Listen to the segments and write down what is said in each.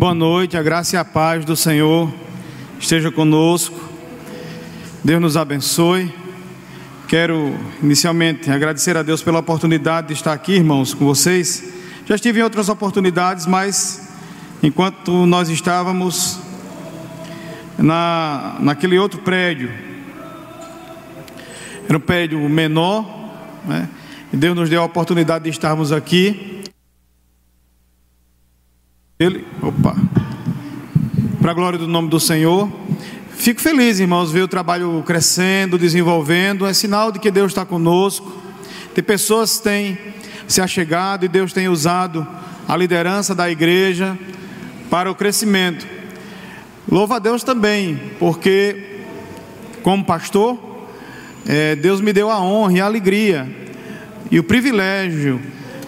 Boa noite, a graça e a paz do Senhor esteja conosco. Deus nos abençoe. Quero inicialmente agradecer a Deus pela oportunidade de estar aqui, irmãos, com vocês. Já estive em outras oportunidades, mas enquanto nós estávamos na, naquele outro prédio, era um prédio menor, né? E Deus nos deu a oportunidade de estarmos aqui. Ele, opa, para a glória do nome do Senhor. Fico feliz, irmãos, ver o trabalho crescendo, desenvolvendo. É sinal de que Deus está conosco. Tem pessoas que têm se achegado e Deus tem usado a liderança da igreja para o crescimento. Louva a Deus também, porque, como pastor, é, Deus me deu a honra e a alegria e o privilégio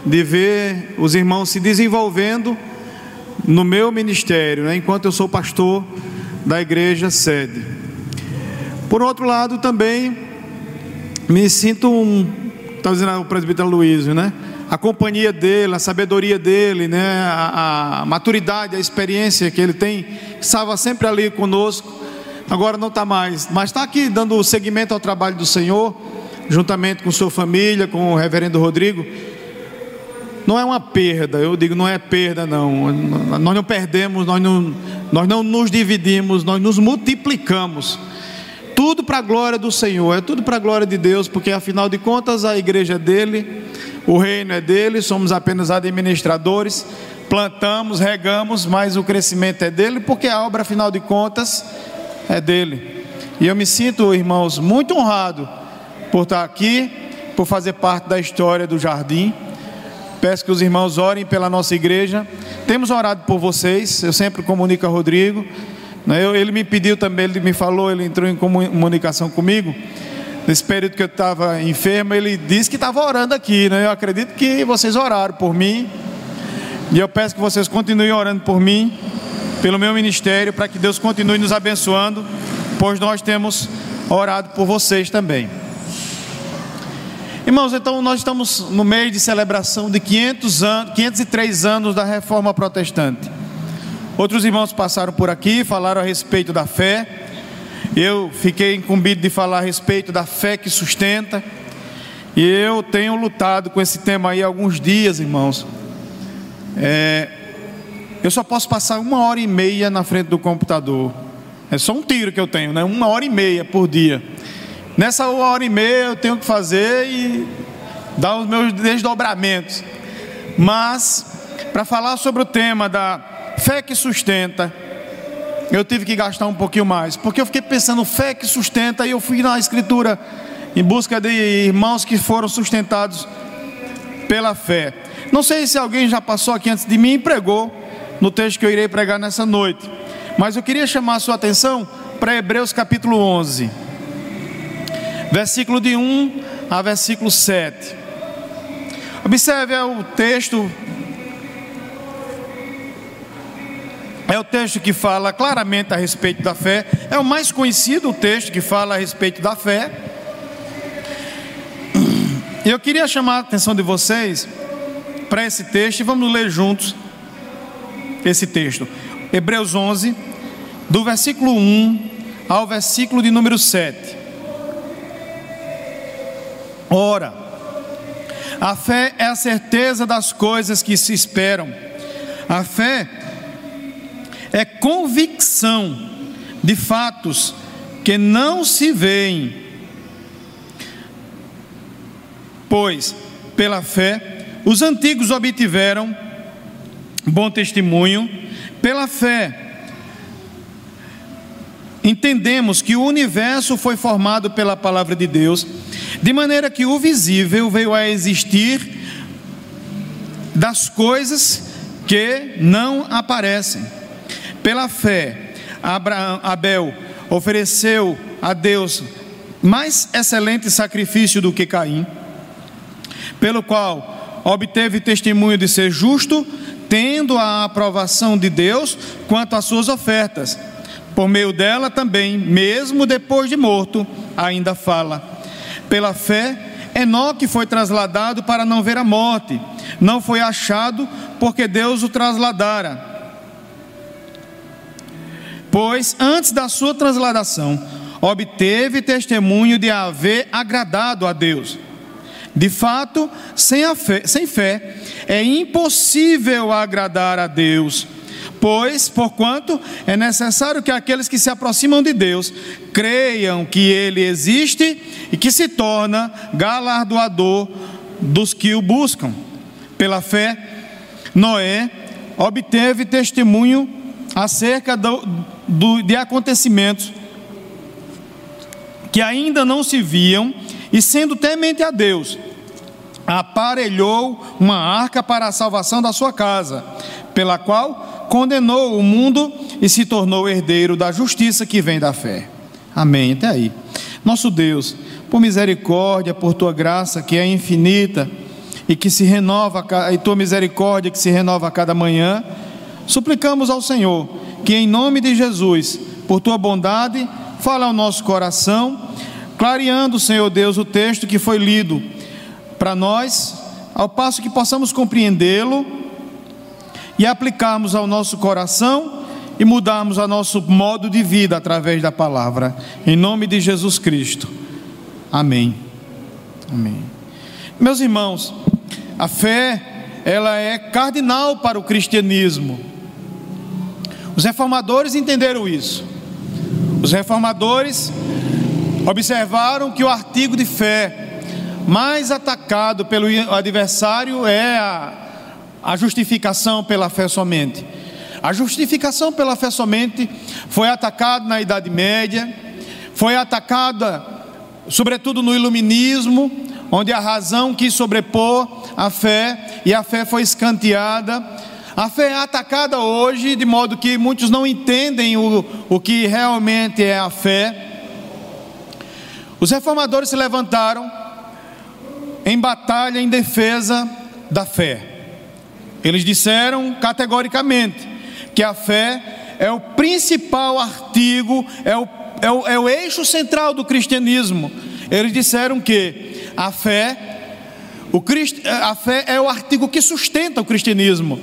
de ver os irmãos se desenvolvendo no meu ministério, né, enquanto eu sou pastor da igreja sede. Por outro lado, também me sinto um, está dizendo o presbítero Luiz, né? A companhia dele, a sabedoria dele, né? A, a maturidade, a experiência que ele tem, estava sempre ali conosco. Agora não está mais, mas está aqui dando seguimento ao trabalho do Senhor, juntamente com sua família, com o reverendo Rodrigo não é uma perda, eu digo, não é perda, não. Nós não perdemos, nós não, nós não nos dividimos, nós nos multiplicamos. Tudo para a glória do Senhor, é tudo para a glória de Deus, porque afinal de contas a igreja é dele, o reino é dele, somos apenas administradores, plantamos, regamos, mas o crescimento é dele, porque a obra, afinal de contas, é dele. E eu me sinto, irmãos, muito honrado por estar aqui, por fazer parte da história do jardim. Peço que os irmãos orem pela nossa igreja. Temos orado por vocês. Eu sempre comunico a Rodrigo. Né? Ele me pediu também, ele me falou, ele entrou em comunicação comigo. Nesse período que eu estava enfermo, ele disse que estava orando aqui. Né? Eu acredito que vocês oraram por mim. E eu peço que vocês continuem orando por mim, pelo meu ministério, para que Deus continue nos abençoando, pois nós temos orado por vocês também. Irmãos, então nós estamos no meio de celebração de 500 anos, 503 anos da reforma protestante. Outros irmãos passaram por aqui, falaram a respeito da fé. Eu fiquei incumbido de falar a respeito da fé que sustenta. E eu tenho lutado com esse tema aí alguns dias, irmãos. É, eu só posso passar uma hora e meia na frente do computador. É só um tiro que eu tenho, né? Uma hora e meia por dia. Nessa hora e meia eu tenho que fazer e dar os meus desdobramentos. Mas, para falar sobre o tema da fé que sustenta, eu tive que gastar um pouquinho mais, porque eu fiquei pensando fé que sustenta, e eu fui na escritura em busca de irmãos que foram sustentados pela fé. Não sei se alguém já passou aqui antes de mim e pregou no texto que eu irei pregar nessa noite, mas eu queria chamar a sua atenção para Hebreus capítulo 11 versículo de 1 a versículo 7. Observe é o texto. É o texto que fala claramente a respeito da fé. É o mais conhecido texto que fala a respeito da fé. E eu queria chamar a atenção de vocês para esse texto e vamos ler juntos esse texto. Hebreus 11, do versículo 1 ao versículo de número 7. Ora, a fé é a certeza das coisas que se esperam. A fé é convicção de fatos que não se veem. Pois, pela fé, os antigos obtiveram bom testemunho. Pela fé, entendemos que o universo foi formado pela palavra de Deus de maneira que o visível veio a existir das coisas que não aparecem. Pela fé, Abraão, Abel ofereceu a Deus mais excelente sacrifício do que Caim, pelo qual obteve testemunho de ser justo, tendo a aprovação de Deus quanto às suas ofertas. Por meio dela também, mesmo depois de morto, ainda fala. Pela fé, Enoque foi trasladado para não ver a morte, não foi achado porque Deus o trasladara. pois antes da sua transladação obteve testemunho de haver agradado a Deus. De fato, sem, fé, sem fé é impossível agradar a Deus, pois, porquanto é necessário que aqueles que se aproximam de Deus creiam que Ele existe e que se torna galardoador dos que o buscam. Pela fé, Noé obteve testemunho acerca do, do, de acontecimentos que ainda não se viam, e sendo temente a Deus, aparelhou uma arca para a salvação da sua casa, pela qual condenou o mundo e se tornou herdeiro da justiça que vem da fé. Amém. Até aí. Nosso Deus, por misericórdia, por tua graça que é infinita e que se renova, e tua misericórdia que se renova a cada manhã, suplicamos ao Senhor que, em nome de Jesus, por tua bondade, fale ao nosso coração, clareando, Senhor Deus, o texto que foi lido para nós, ao passo que possamos compreendê-lo e aplicarmos ao nosso coração e mudarmos o nosso modo de vida através da palavra. Em nome de Jesus Cristo. Amém. Amém. Meus irmãos, a fé, ela é cardinal para o cristianismo. Os reformadores entenderam isso. Os reformadores observaram que o artigo de fé mais atacado pelo adversário é a, a justificação pela fé somente. A justificação pela fé somente foi atacada na Idade Média, foi atacada sobretudo no Iluminismo, onde a razão quis sobrepor a fé e a fé foi escanteada. A fé é atacada hoje, de modo que muitos não entendem o, o que realmente é a fé. Os reformadores se levantaram em batalha em defesa da fé. Eles disseram categoricamente que a fé é o principal artigo, é o, é o, é o eixo central do cristianismo. Eles disseram que a fé, o, a fé é o artigo que sustenta o cristianismo.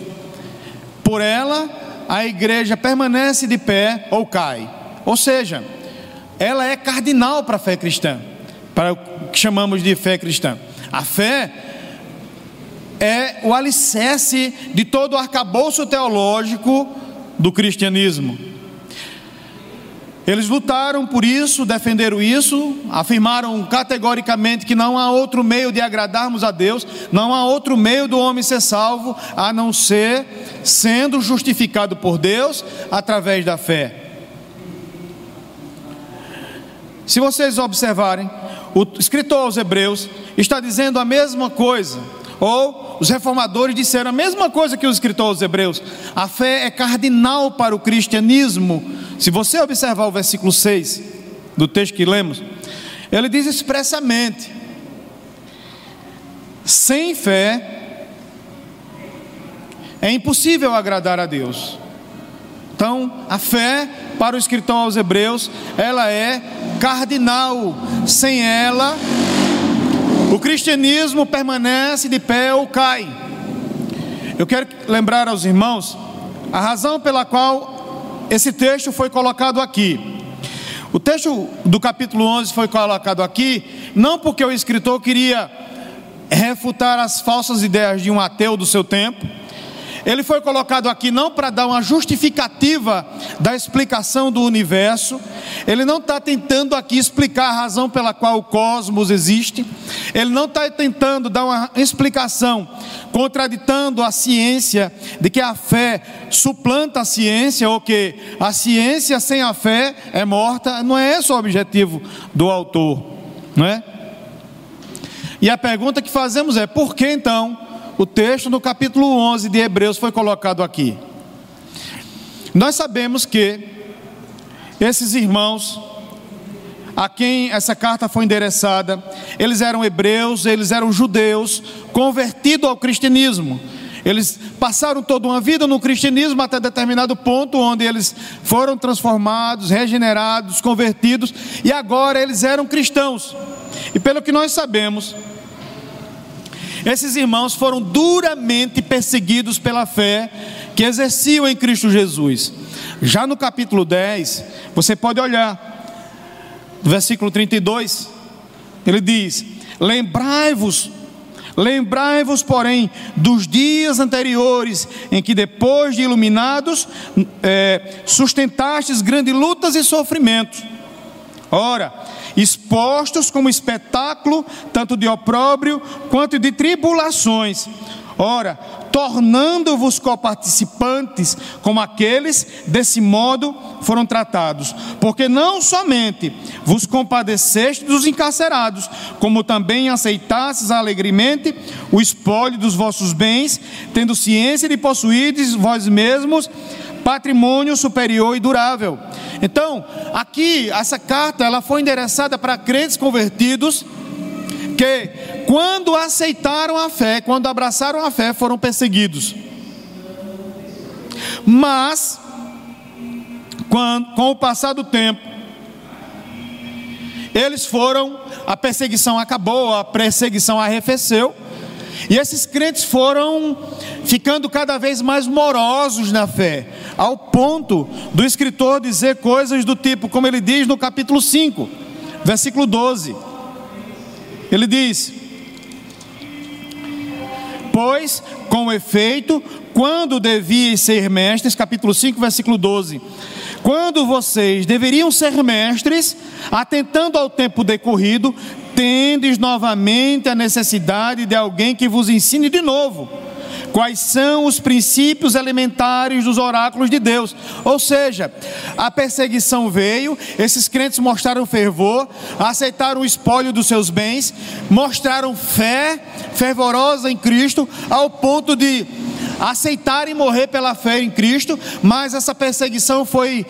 Por ela, a igreja permanece de pé ou cai. Ou seja, ela é cardinal para a fé cristã, para o que chamamos de fé cristã. A fé é o alicerce de todo o arcabouço teológico do cristianismo. Eles lutaram por isso, defenderam isso, afirmaram categoricamente que não há outro meio de agradarmos a Deus, não há outro meio do homem ser salvo a não ser sendo justificado por Deus através da fé. Se vocês observarem, o escritor aos Hebreus está dizendo a mesma coisa, ou os reformadores disseram a mesma coisa que o escritor aos Hebreus. A fé é cardinal para o cristianismo. Se você observar o versículo 6 do texto que lemos, ele diz expressamente: sem fé é impossível agradar a Deus. Então, a fé para o escritor aos Hebreus, ela é cardinal. Sem ela, o cristianismo permanece de pé ou cai. Eu quero lembrar aos irmãos a razão pela qual esse texto foi colocado aqui. O texto do capítulo 11 foi colocado aqui, não porque o escritor queria refutar as falsas ideias de um ateu do seu tempo, ele foi colocado aqui não para dar uma justificativa da explicação do universo, ele não está tentando aqui explicar a razão pela qual o cosmos existe, ele não está tentando dar uma explicação contraditando a ciência de que a fé suplanta a ciência, ou que a ciência sem a fé é morta, não é esse o objetivo do autor, não é? E a pergunta que fazemos é: por que então? O texto no capítulo 11 de Hebreus foi colocado aqui. Nós sabemos que esses irmãos a quem essa carta foi endereçada, eles eram hebreus, eles eram judeus, convertidos ao cristianismo. Eles passaram toda uma vida no cristianismo até determinado ponto, onde eles foram transformados, regenerados, convertidos, e agora eles eram cristãos. E pelo que nós sabemos, esses irmãos foram duramente perseguidos pela fé que exerciam em Cristo Jesus. Já no capítulo 10, você pode olhar, versículo 32, ele diz: Lembrai-vos Lembrai-vos, porém, dos dias anteriores, em que, depois de iluminados, é, sustentastes grandes lutas e sofrimentos. Ora, expostos como espetáculo, tanto de opróbrio quanto de tribulações. Ora, tornando-vos coparticipantes como aqueles, desse modo foram tratados. Porque não somente vos compadeceste dos encarcerados, como também aceitastes alegremente o espólio dos vossos bens, tendo ciência de possuídes vós mesmos patrimônio superior e durável. Então, aqui essa carta ela foi endereçada para crentes convertidos que quando aceitaram a fé, quando abraçaram a fé, foram perseguidos. Mas, quando, com o passar do tempo, eles foram, a perseguição acabou, a perseguição arrefeceu, e esses crentes foram ficando cada vez mais morosos na fé, ao ponto do escritor dizer coisas do tipo, como ele diz no capítulo 5, versículo 12. Ele diz: Pois, com efeito, quando deviam ser mestres, capítulo 5, versículo 12. Quando vocês deveriam ser mestres, atentando ao tempo decorrido, tendes novamente a necessidade de alguém que vos ensine de novo quais são os princípios elementares dos oráculos de Deus. Ou seja, a perseguição veio, esses crentes mostraram fervor, aceitaram o espólio dos seus bens, mostraram fé fervorosa em Cristo, ao ponto de aceitarem morrer pela fé em Cristo, mas essa perseguição foi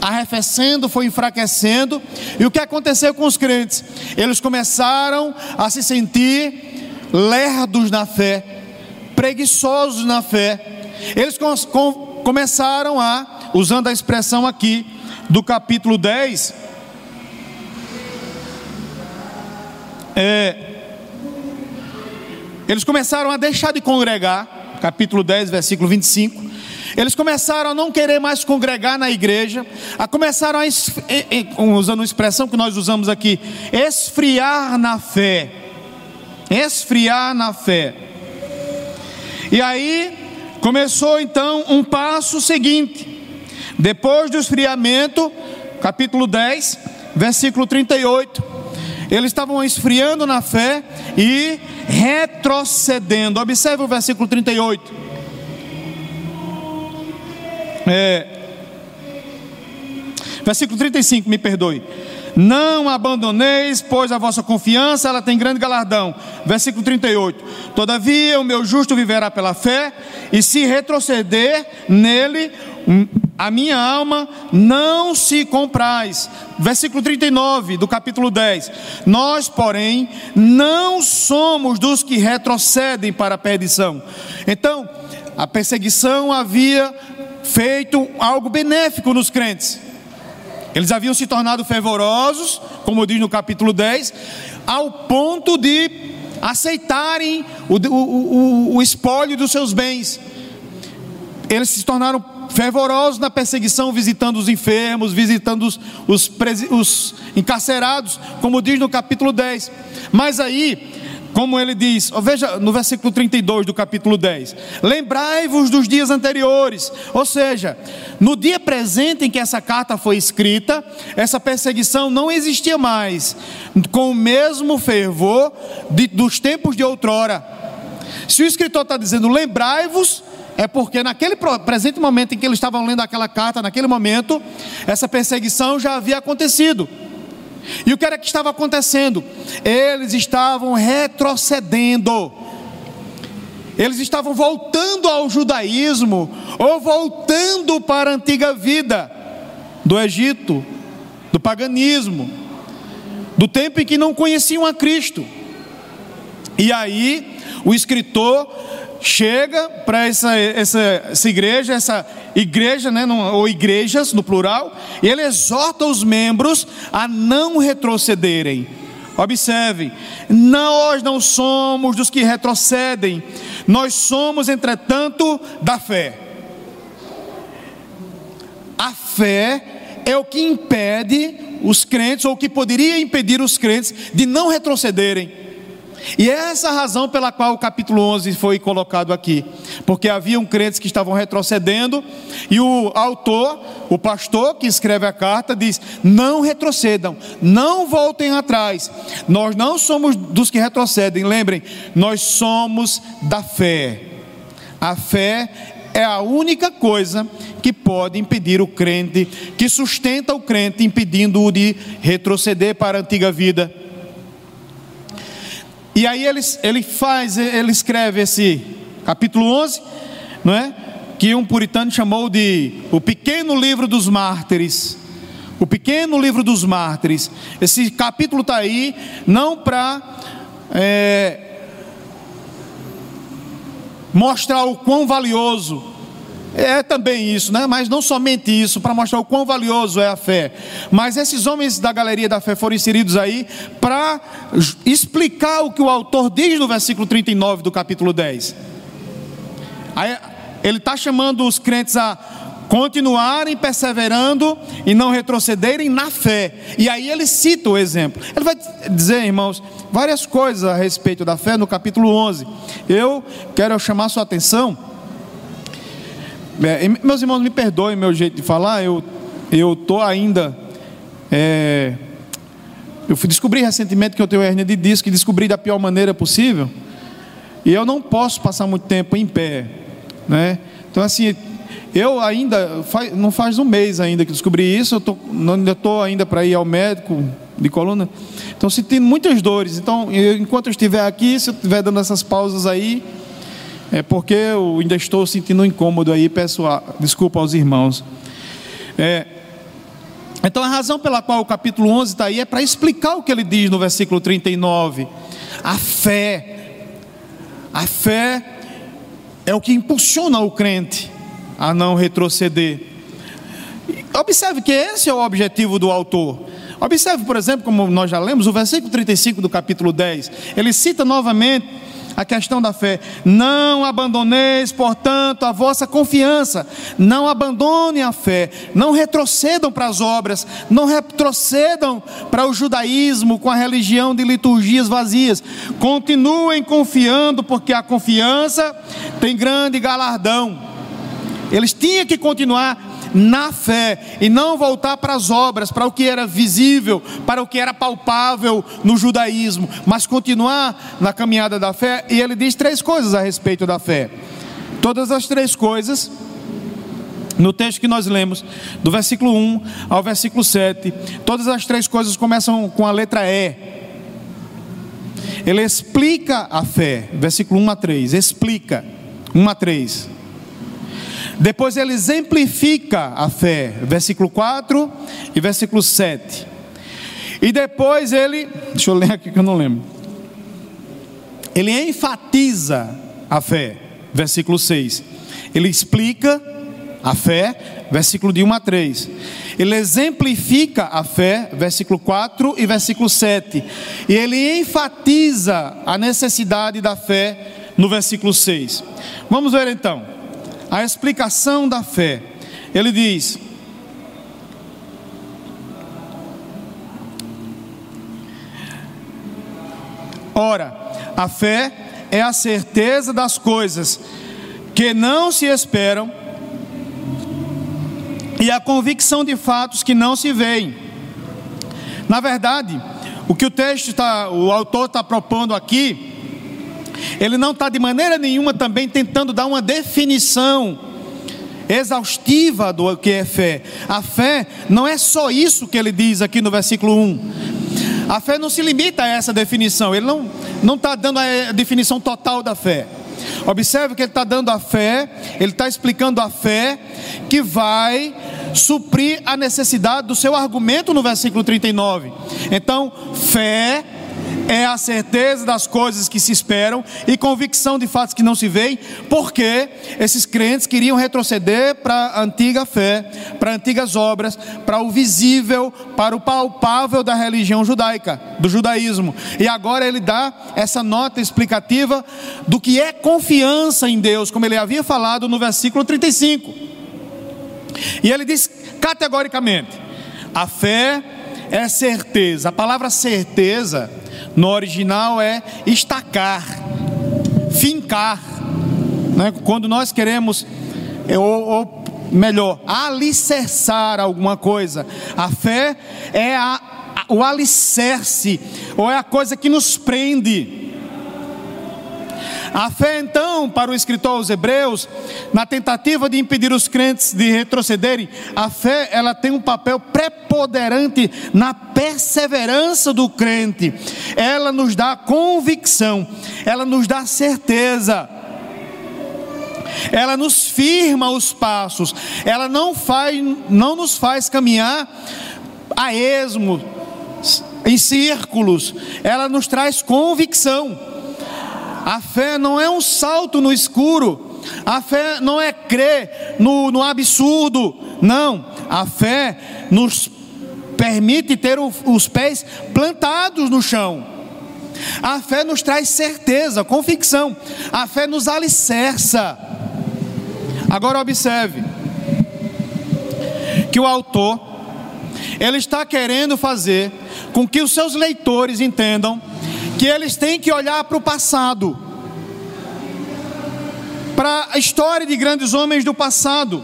arrefecendo, foi enfraquecendo. E o que aconteceu com os crentes? Eles começaram a se sentir lerdos na fé, preguiçosos na fé. Eles com, começaram a, usando a expressão aqui do capítulo 10, é, eles começaram a deixar de congregar, capítulo 10, versículo 25. Eles começaram a não querer mais congregar na igreja, a começaram a, usando uma expressão que nós usamos aqui, esfriar na fé. Esfriar na fé. E aí começou então um passo seguinte. Depois do esfriamento, capítulo 10, versículo 38. Eles estavam esfriando na fé e retrocedendo. Observe o versículo 38. É, versículo 35, me perdoe. Não abandoneis, pois a vossa confiança ela tem grande galardão. Versículo 38. Todavia o meu justo viverá pela fé, e se retroceder nele, hum, a minha alma não se compraz. Versículo 39 do capítulo 10. Nós, porém, não somos dos que retrocedem para a perdição. Então, a perseguição havia feito algo benéfico nos crentes. Eles haviam se tornado fervorosos, como diz no capítulo 10, ao ponto de aceitarem o, o, o, o espólio dos seus bens. Eles se tornaram fervorosos na perseguição, visitando os enfermos, visitando os, os, os encarcerados, como diz no capítulo 10. Mas aí, como ele diz, veja no versículo 32 do capítulo 10: Lembrai-vos dos dias anteriores, ou seja, no dia presente em que essa carta foi escrita, essa perseguição não existia mais, com o mesmo fervor de, dos tempos de outrora. Se o escritor está dizendo lembrai-vos, é porque naquele presente momento em que eles estavam lendo aquela carta, naquele momento, essa perseguição já havia acontecido. E o que era que estava acontecendo? Eles estavam retrocedendo. Eles estavam voltando ao judaísmo ou voltando para a antiga vida do Egito, do paganismo, do tempo em que não conheciam a Cristo. E aí, o escritor chega para essa, essa, essa igreja, essa igreja, né, ou igrejas no plural, e ele exorta os membros a não retrocederem. Observe, nós não somos dos que retrocedem, nós somos, entretanto, da fé. a fé é o que impede os crentes, ou o que poderia impedir os crentes de não retrocederem. E é essa a razão pela qual o capítulo 11 foi colocado aqui, porque haviam crentes que estavam retrocedendo, e o autor, o pastor que escreve a carta, diz: Não retrocedam, não voltem atrás, nós não somos dos que retrocedem, lembrem, nós somos da fé. A fé é a única coisa que pode impedir o crente, que sustenta o crente, impedindo-o de retroceder para a antiga vida. E aí ele, ele faz, ele escreve esse capítulo 11, não é? Que um puritano chamou de o pequeno livro dos mártires. O pequeno livro dos mártires. Esse capítulo está aí não para é, mostrar o quão valioso é também isso, né? mas não somente isso, para mostrar o quão valioso é a fé. Mas esses homens da galeria da fé foram inseridos aí para explicar o que o autor diz no versículo 39 do capítulo 10. Aí, ele está chamando os crentes a continuarem perseverando e não retrocederem na fé. E aí ele cita o exemplo. Ele vai dizer, irmãos, várias coisas a respeito da fé no capítulo 11. Eu quero chamar sua atenção é, meus irmãos, me perdoem meu jeito de falar, eu eu tô ainda é, eu descobri recentemente que eu tenho hernia de disco e descobri da pior maneira possível. E eu não posso passar muito tempo em pé, né? Então assim, eu ainda faz, não faz um mês ainda que descobri isso, eu tô, ainda estou ainda para ir ao médico de coluna. Então sentindo muitas dores. Então, eu, enquanto eu estiver aqui, se eu estiver dando essas pausas aí, é porque eu ainda estou sentindo um incômodo aí, peço a, desculpa aos irmãos. É, então a razão pela qual o capítulo 11 está aí é para explicar o que ele diz no versículo 39. A fé, a fé é o que impulsiona o crente a não retroceder. Observe que esse é o objetivo do autor. Observe, por exemplo, como nós já lemos, o versículo 35 do capítulo 10. Ele cita novamente a questão da fé. Não abandoneis, portanto, a vossa confiança. Não abandonem a fé. Não retrocedam para as obras. Não retrocedam para o judaísmo com a religião de liturgias vazias. Continuem confiando, porque a confiança tem grande galardão. Eles tinham que continuar na fé e não voltar para as obras, para o que era visível, para o que era palpável no judaísmo, mas continuar na caminhada da fé. E ele diz três coisas a respeito da fé. Todas as três coisas no texto que nós lemos, do versículo 1 ao versículo 7, todas as três coisas começam com a letra E. Ele explica a fé, versículo 1 a 3, explica, 1 a 3. Depois ele exemplifica a fé, versículo 4 e versículo 7. E depois ele, deixa eu ler aqui que eu não lembro. Ele enfatiza a fé, versículo 6. Ele explica a fé, versículo de 1 a 3. Ele exemplifica a fé, versículo 4 e versículo 7. E ele enfatiza a necessidade da fé no versículo 6. Vamos ver então a explicação da fé. Ele diz: Ora, a fé é a certeza das coisas que não se esperam e a convicção de fatos que não se veem. Na verdade, o que o texto está, o autor está propondo aqui ele não está de maneira nenhuma também tentando dar uma definição exaustiva do que é fé. A fé não é só isso que ele diz aqui no versículo 1. A fé não se limita a essa definição, ele não não está dando a definição total da fé. Observe que ele está dando a fé, ele está explicando a fé que vai suprir a necessidade do seu argumento no versículo 39. Então, fé é a certeza das coisas que se esperam e convicção de fatos que não se veem, porque esses crentes queriam retroceder para a antiga fé, para antigas obras, para o visível, para o palpável da religião judaica, do judaísmo. E agora ele dá essa nota explicativa do que é confiança em Deus, como ele havia falado no versículo 35. E ele diz categoricamente. A fé é certeza. A palavra certeza no original é estacar, fincar. Né? Quando nós queremos, é, ou, ou melhor, alicerçar alguma coisa, a fé é a, o alicerce, ou é a coisa que nos prende. A fé, então, para o escritor aos Hebreus, na tentativa de impedir os crentes de retrocederem, a fé ela tem um papel preponderante na perseverança do crente. Ela nos dá convicção, ela nos dá certeza. Ela nos firma os passos, ela não faz, não nos faz caminhar a esmo, em círculos, ela nos traz convicção. A fé não é um salto no escuro, a fé não é crer no, no absurdo, não, a fé nos permite ter o, os pés plantados no chão. A fé nos traz certeza, convicção, a fé nos alicerça. Agora observe que o autor ele está querendo fazer com que os seus leitores entendam que eles têm que olhar para o passado, para a história de grandes homens do passado,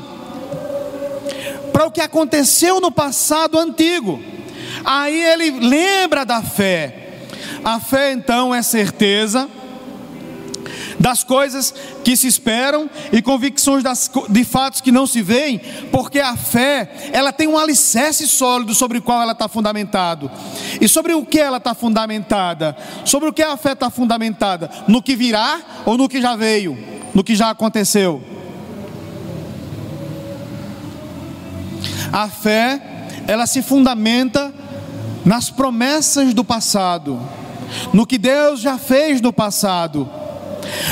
para o que aconteceu no passado antigo. Aí ele lembra da fé. A fé então é certeza das coisas que se esperam e convicções das, de fatos que não se veem, porque a fé, ela tem um alicerce sólido sobre o qual ela está fundamentado. E sobre o que ela está fundamentada? Sobre o que a fé está fundamentada? No que virá ou no que já veio? No que já aconteceu? A fé, ela se fundamenta nas promessas do passado, no que Deus já fez no passado.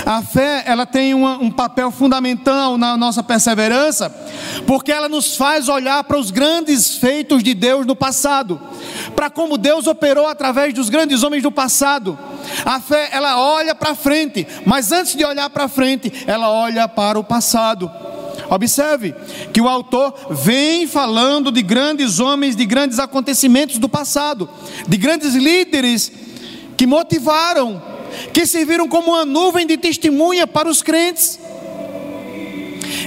A fé, ela tem uma, um papel fundamental na nossa perseverança, porque ela nos faz olhar para os grandes feitos de Deus no passado, para como Deus operou através dos grandes homens do passado. A fé, ela olha para frente, mas antes de olhar para frente, ela olha para o passado. Observe que o autor vem falando de grandes homens, de grandes acontecimentos do passado, de grandes líderes que motivaram que serviram como uma nuvem de testemunha para os crentes.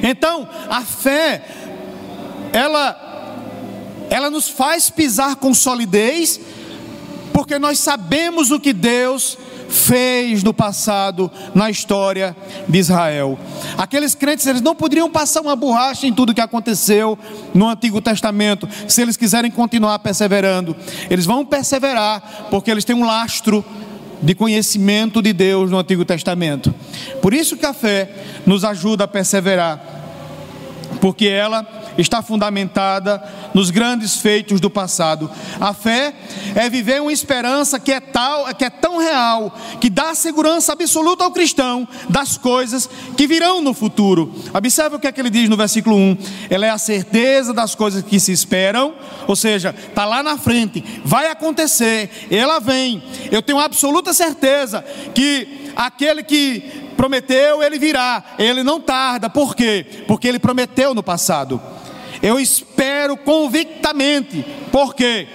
Então, a fé, ela, ela nos faz pisar com solidez, porque nós sabemos o que Deus fez no passado, na história de Israel. Aqueles crentes, eles não poderiam passar uma borracha em tudo que aconteceu no Antigo Testamento, se eles quiserem continuar perseverando. Eles vão perseverar, porque eles têm um lastro de conhecimento de Deus no Antigo Testamento. Por isso que a fé nos ajuda a perseverar, porque ela está fundamentada nos grandes feitos do passado. A fé é viver uma esperança que é tal, que é tão real, que dá segurança absoluta ao cristão das coisas que virão no futuro. Observe o que é que ele diz no versículo 1. Ela é a certeza das coisas que se esperam, ou seja, está lá na frente, vai acontecer, ela vem. Eu tenho absoluta certeza que aquele que prometeu, ele virá, ele não tarda, por quê? Porque ele prometeu no passado. Eu espero convictamente. Por quê?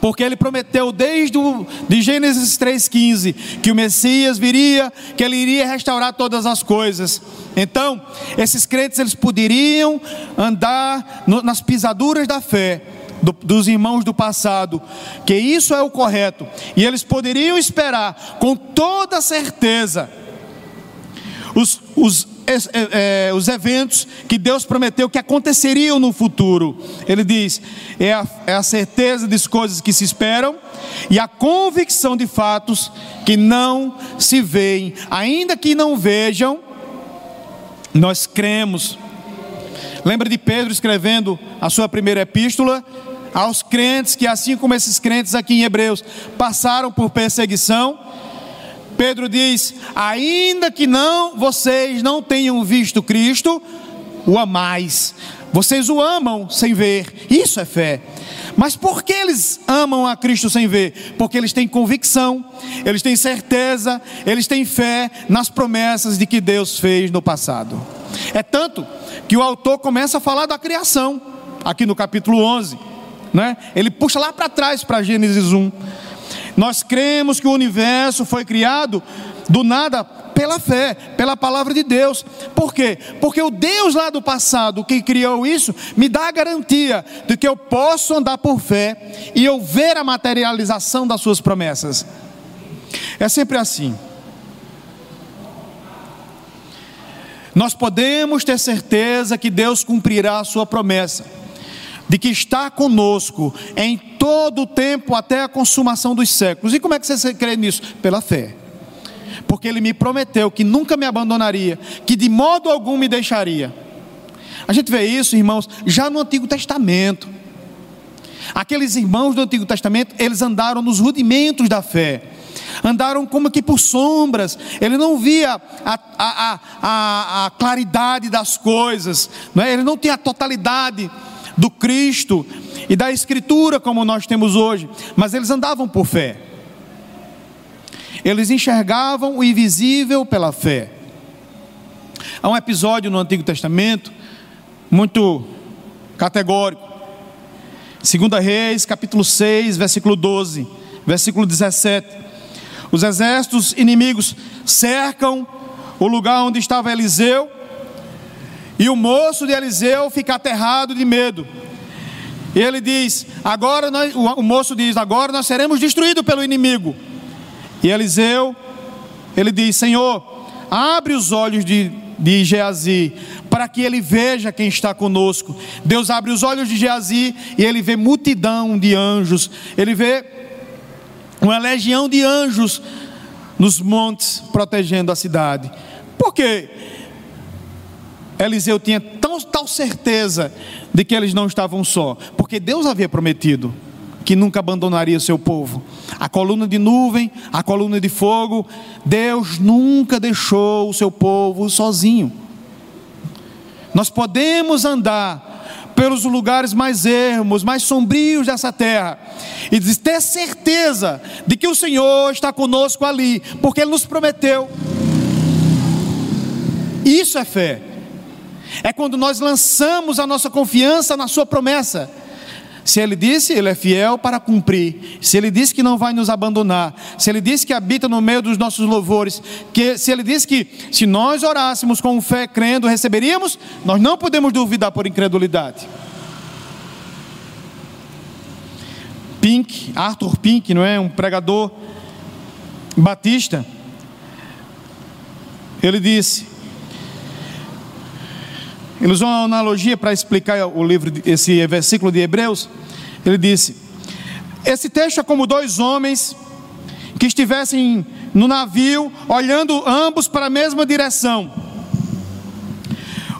Porque ele prometeu desde o, de Gênesis 3,15 que o Messias viria, que ele iria restaurar todas as coisas. Então, esses crentes eles poderiam andar no, nas pisaduras da fé do, dos irmãos do passado, que isso é o correto, e eles poderiam esperar com toda certeza os, os é, é, os eventos que Deus prometeu que aconteceriam no futuro. Ele diz: é a, é a certeza das coisas que se esperam e a convicção de fatos que não se veem, ainda que não vejam, nós cremos. Lembra de Pedro escrevendo a sua primeira epístola aos crentes que, assim como esses crentes aqui em Hebreus, passaram por perseguição Pedro diz: ainda que não vocês não tenham visto Cristo, o amais. Vocês o amam sem ver. Isso é fé. Mas por que eles amam a Cristo sem ver? Porque eles têm convicção, eles têm certeza, eles têm fé nas promessas de que Deus fez no passado. É tanto que o autor começa a falar da criação. aqui no capítulo 11, né? Ele puxa lá para trás para Gênesis 1. Nós cremos que o universo foi criado do nada pela fé, pela palavra de Deus. Por quê? Porque o Deus lá do passado que criou isso me dá a garantia de que eu posso andar por fé e eu ver a materialização das suas promessas. É sempre assim. Nós podemos ter certeza que Deus cumprirá a sua promessa, de que está conosco em todo o tempo até a consumação dos séculos. E como é que você crê nisso? Pela fé. Porque Ele me prometeu que nunca me abandonaria, que de modo algum me deixaria. A gente vê isso, irmãos, já no Antigo Testamento. Aqueles irmãos do Antigo Testamento, eles andaram nos rudimentos da fé andaram como que por sombras, ele não via a, a, a, a claridade das coisas, não é? ele não tinha a totalidade do Cristo e da Escritura como nós temos hoje, mas eles andavam por fé, eles enxergavam o invisível pela fé. Há um episódio no Antigo Testamento muito categórico. 2 Reis, capítulo 6, versículo 12, versículo 17. Os exércitos inimigos cercam o lugar onde estava Eliseu, e o moço de Eliseu fica aterrado de medo. E ele diz: Agora nós, o moço diz: Agora nós seremos destruídos pelo inimigo. E Eliseu, ele diz: Senhor, abre os olhos de, de Geazi, para que ele veja quem está conosco. Deus abre os olhos de Geazi e ele vê multidão de anjos, ele vê uma legião de anjos nos montes protegendo a cidade. Por quê? Eliseu tinha tão, tal certeza de que eles não estavam só, porque Deus havia prometido que nunca abandonaria seu povo. A coluna de nuvem, a coluna de fogo, Deus nunca deixou o seu povo sozinho. Nós podemos andar pelos lugares mais ermos, mais sombrios dessa terra, e ter certeza de que o Senhor está conosco ali, porque Ele nos prometeu. Isso é fé. É quando nós lançamos a nossa confiança na Sua promessa. Se Ele disse, Ele é fiel para cumprir. Se Ele disse que não vai nos abandonar. Se Ele disse que habita no meio dos nossos louvores. Que, se Ele disse que se nós orássemos com fé, crendo, receberíamos, nós não podemos duvidar por incredulidade. Pink, Arthur Pink, não é? Um pregador batista. Ele disse. Ele usou uma analogia para explicar o livro, esse versículo de Hebreus. Ele disse: Esse texto é como dois homens que estivessem no navio, olhando ambos para a mesma direção.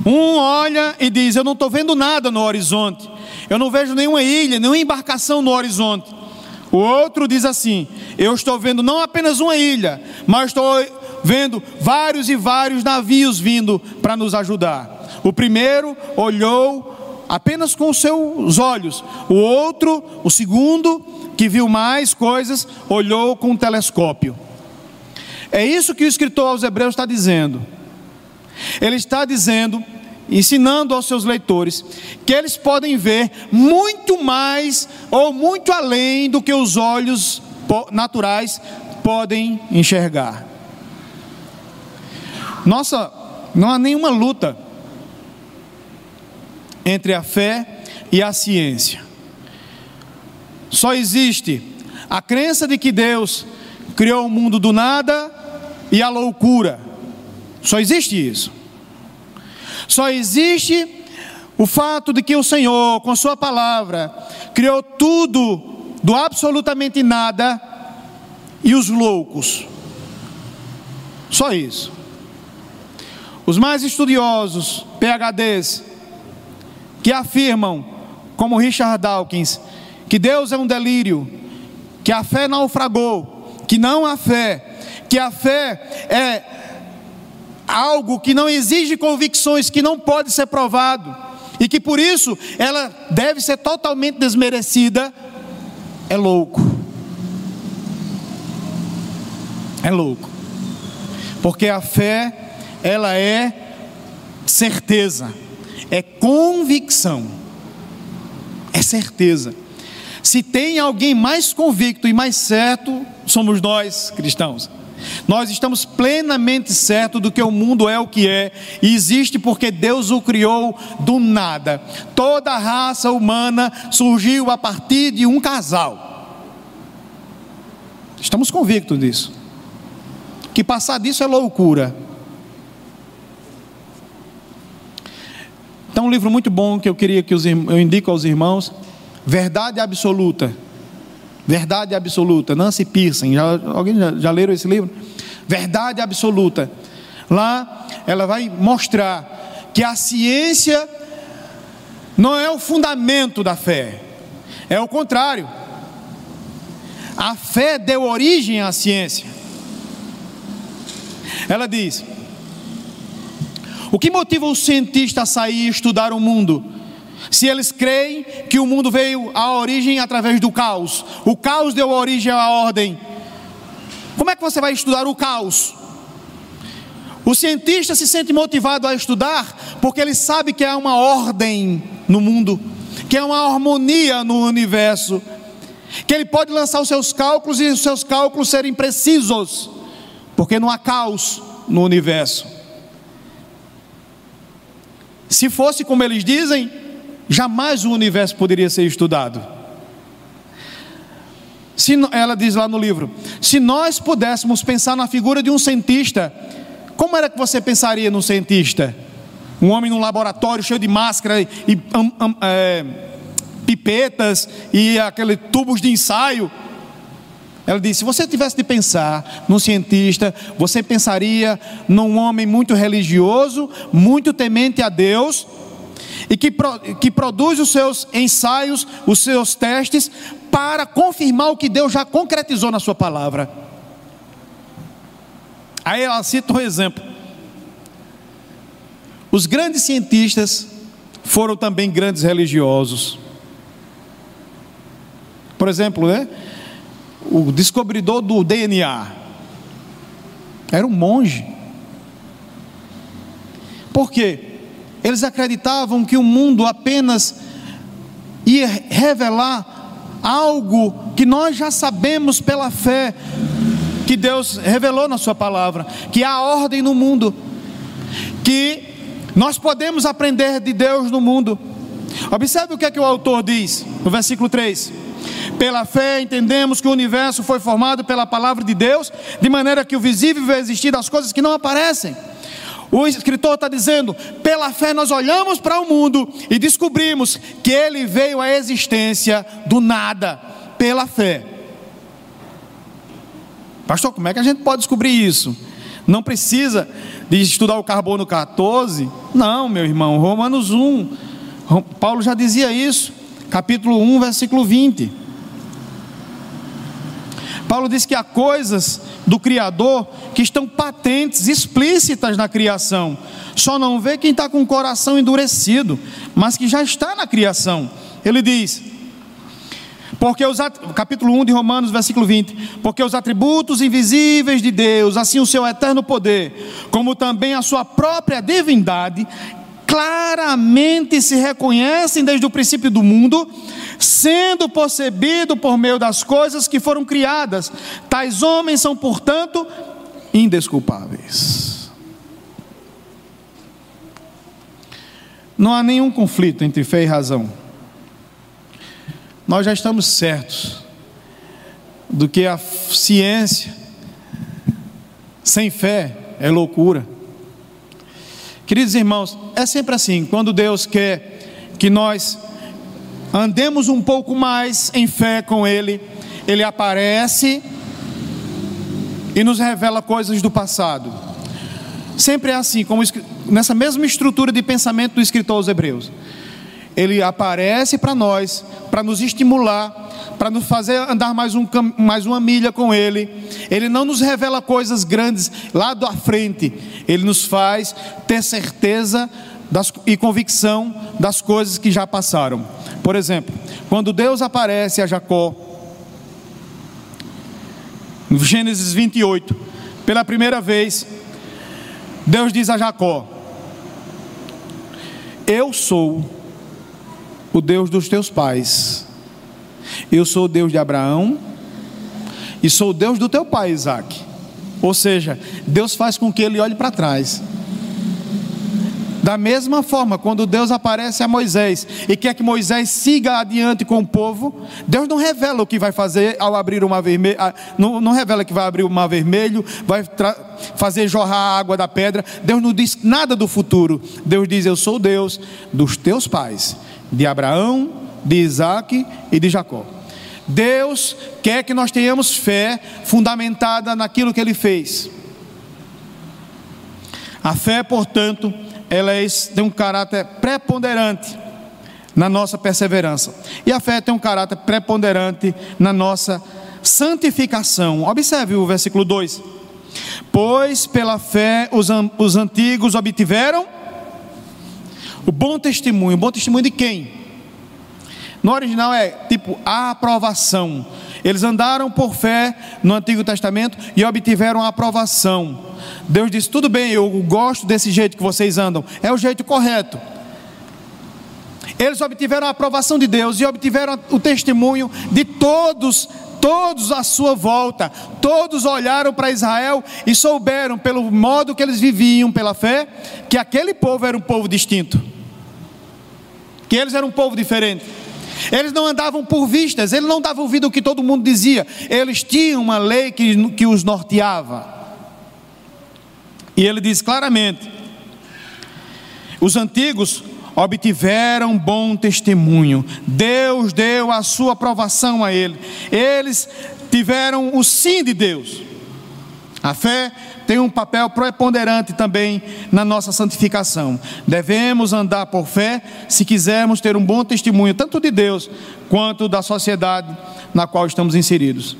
Um olha e diz: Eu não estou vendo nada no horizonte, eu não vejo nenhuma ilha, nenhuma embarcação no horizonte. O outro diz assim: Eu estou vendo não apenas uma ilha, mas estou vendo vários e vários navios vindo para nos ajudar. O primeiro olhou apenas com os seus olhos, o outro, o segundo, que viu mais coisas, olhou com um telescópio. É isso que o escritor aos Hebreus está dizendo. Ele está dizendo, ensinando aos seus leitores, que eles podem ver muito mais ou muito além do que os olhos naturais podem enxergar. Nossa, não há nenhuma luta entre a fé e a ciência. Só existe a crença de que Deus criou o mundo do nada e a loucura. Só existe isso. Só existe o fato de que o Senhor, com Sua palavra, criou tudo do absolutamente nada e os loucos. Só isso. Os mais estudiosos, PHDs, que afirmam, como Richard Dawkins, que Deus é um delírio, que a fé naufragou, que não há fé, que a fé é algo que não exige convicções, que não pode ser provado, e que por isso ela deve ser totalmente desmerecida, é louco. É louco. Porque a fé, ela é certeza é convicção. é certeza. Se tem alguém mais convicto e mais certo, somos nós cristãos. Nós estamos plenamente certos do que o mundo é o que é e existe porque Deus o criou do nada. Toda a raça humana surgiu a partir de um casal. Estamos convictos disso. Que passar disso é loucura. Então, um livro muito bom que eu queria que os, eu indico aos irmãos: Verdade Absoluta Verdade absoluta. Nancy Pearson, já, alguém já, já leram esse livro? Verdade absoluta. Lá ela vai mostrar que a ciência não é o fundamento da fé, é o contrário. A fé deu origem à ciência. Ela diz: o que motiva o cientista a sair e estudar o mundo? Se eles creem que o mundo veio à origem através do caos, o caos deu origem à ordem. Como é que você vai estudar o caos? O cientista se sente motivado a estudar porque ele sabe que há uma ordem no mundo, que há uma harmonia no universo, que ele pode lançar os seus cálculos e os seus cálculos serem precisos, porque não há caos no universo. Se fosse como eles dizem, jamais o universo poderia ser estudado. Se, ela diz lá no livro: se nós pudéssemos pensar na figura de um cientista, como era que você pensaria num cientista? Um homem num laboratório cheio de máscara e um, um, é, pipetas e aqueles tubos de ensaio. Ela disse: se você tivesse de pensar num cientista, você pensaria num homem muito religioso, muito temente a Deus e que, que produz os seus ensaios, os seus testes, para confirmar o que Deus já concretizou na Sua palavra. Aí ela cita um exemplo. Os grandes cientistas foram também grandes religiosos. Por exemplo, né? O descobridor do DNA era um monge. Por quê? Eles acreditavam que o mundo apenas ia revelar algo que nós já sabemos pela fé que Deus revelou na Sua palavra, que há ordem no mundo, que nós podemos aprender de Deus no mundo. Observe o que é que o autor diz no versículo 3. Pela fé entendemos que o universo foi formado pela palavra de Deus, de maneira que o visível vai existir das coisas que não aparecem. O escritor está dizendo: pela fé nós olhamos para o mundo e descobrimos que ele veio à existência do nada, pela fé. Pastor, como é que a gente pode descobrir isso? Não precisa de estudar o carbono 14? Não, meu irmão, Romanos 1. Paulo já dizia isso, capítulo 1, versículo 20. Paulo diz que há coisas do Criador que estão patentes, explícitas na criação. Só não vê quem está com o coração endurecido, mas que já está na criação. Ele diz, porque os capítulo 1 de Romanos, versículo 20, porque os atributos invisíveis de Deus, assim o seu eterno poder, como também a sua própria divindade, claramente se reconhecem desde o princípio do mundo, sendo percebido por meio das coisas que foram criadas. Tais homens são, portanto, indesculpáveis. Não há nenhum conflito entre fé e razão. Nós já estamos certos do que a ciência sem fé é loucura. Queridos irmãos, é sempre assim, quando Deus quer que nós andemos um pouco mais em fé com Ele, Ele aparece e nos revela coisas do passado. Sempre é assim, como nessa mesma estrutura de pensamento do escritor aos Hebreus. Ele aparece para nós, para nos estimular, para nos fazer andar mais, um, mais uma milha com Ele. Ele não nos revela coisas grandes lá da frente, Ele nos faz ter certeza das, e convicção das coisas que já passaram. Por exemplo, quando Deus aparece a Jacó, no Gênesis 28, pela primeira vez, Deus diz a Jacó: Eu sou o Deus dos teus pais. Eu sou o Deus de Abraão e sou o Deus do teu pai Isaac. Ou seja, Deus faz com que ele olhe para trás. Da mesma forma, quando Deus aparece a Moisés e quer que Moisés siga adiante com o povo, Deus não revela o que vai fazer ao abrir o mar vermelho, não, revela que vai abrir o mar vermelho, vai fazer jorrar a água da pedra. Deus não diz nada do futuro. Deus diz: Eu sou Deus dos teus pais, de Abraão, de Isaac e de Jacó. Deus quer que nós tenhamos fé fundamentada naquilo que Ele fez. A fé, portanto, ela é, tem um caráter preponderante na nossa perseverança. E a fé tem um caráter preponderante na nossa santificação. Observe o versículo 2: Pois pela fé os, os antigos obtiveram o bom testemunho. Bom testemunho de quem? No original é tipo a aprovação. Eles andaram por fé no Antigo Testamento e obtiveram a aprovação. Deus disse: tudo bem, eu gosto desse jeito que vocês andam, é o jeito correto. Eles obtiveram a aprovação de Deus e obtiveram o testemunho de todos, todos à sua volta. Todos olharam para Israel e souberam, pelo modo que eles viviam pela fé, que aquele povo era um povo distinto, que eles eram um povo diferente. Eles não andavam por vistas, eles não davam ouvido ao que todo mundo dizia, eles tinham uma lei que, que os norteava. E ele diz claramente: os antigos obtiveram bom testemunho, Deus deu a sua aprovação a ele, eles tiveram o sim de Deus. A fé tem um papel preponderante também na nossa santificação. Devemos andar por fé se quisermos ter um bom testemunho, tanto de Deus quanto da sociedade na qual estamos inseridos.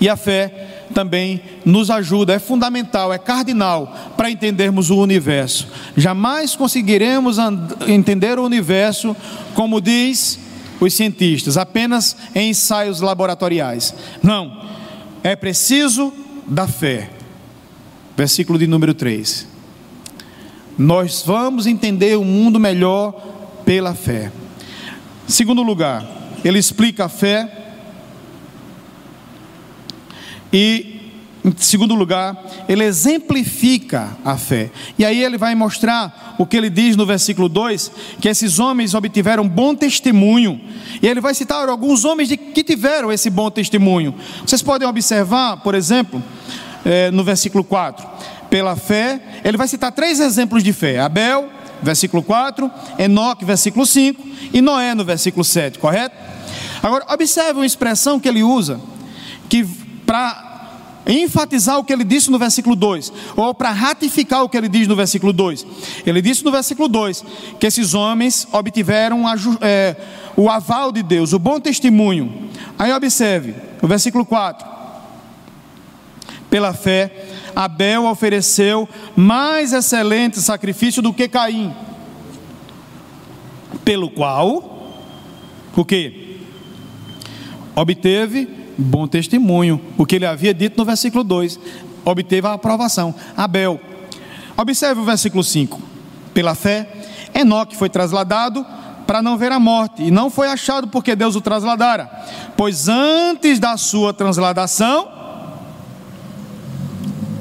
E a fé também nos ajuda, é fundamental, é cardinal para entendermos o universo. Jamais conseguiremos entender o universo, como diz os cientistas, apenas em ensaios laboratoriais. Não, é preciso da fé. Versículo de número 3. Nós vamos entender o mundo melhor pela fé. Segundo lugar, ele explica a fé e, em segundo lugar, ele exemplifica a fé. E aí ele vai mostrar o que ele diz no versículo 2: que esses homens obtiveram bom testemunho. E ele vai citar alguns homens que tiveram esse bom testemunho. Vocês podem observar, por exemplo, é, no versículo 4, pela fé, ele vai citar três exemplos de fé: Abel, versículo 4, Enoque, versículo 5, e Noé, no versículo 7, correto? Agora, observe uma expressão que ele usa, que para enfatizar o que ele disse no versículo 2, ou para ratificar o que ele diz no versículo 2. Ele disse no versículo 2 que esses homens obtiveram é, o aval de Deus, o bom testemunho. Aí observe, o versículo 4. Pela fé, Abel ofereceu mais excelente sacrifício do que Caim, pelo qual, o que? Obteve bom testemunho. O que ele havia dito no versículo 2, obteve a aprovação. Abel. Observe o versículo 5. Pela fé, Enoque foi trasladado para não ver a morte, e não foi achado porque Deus o trasladara, pois antes da sua transladação,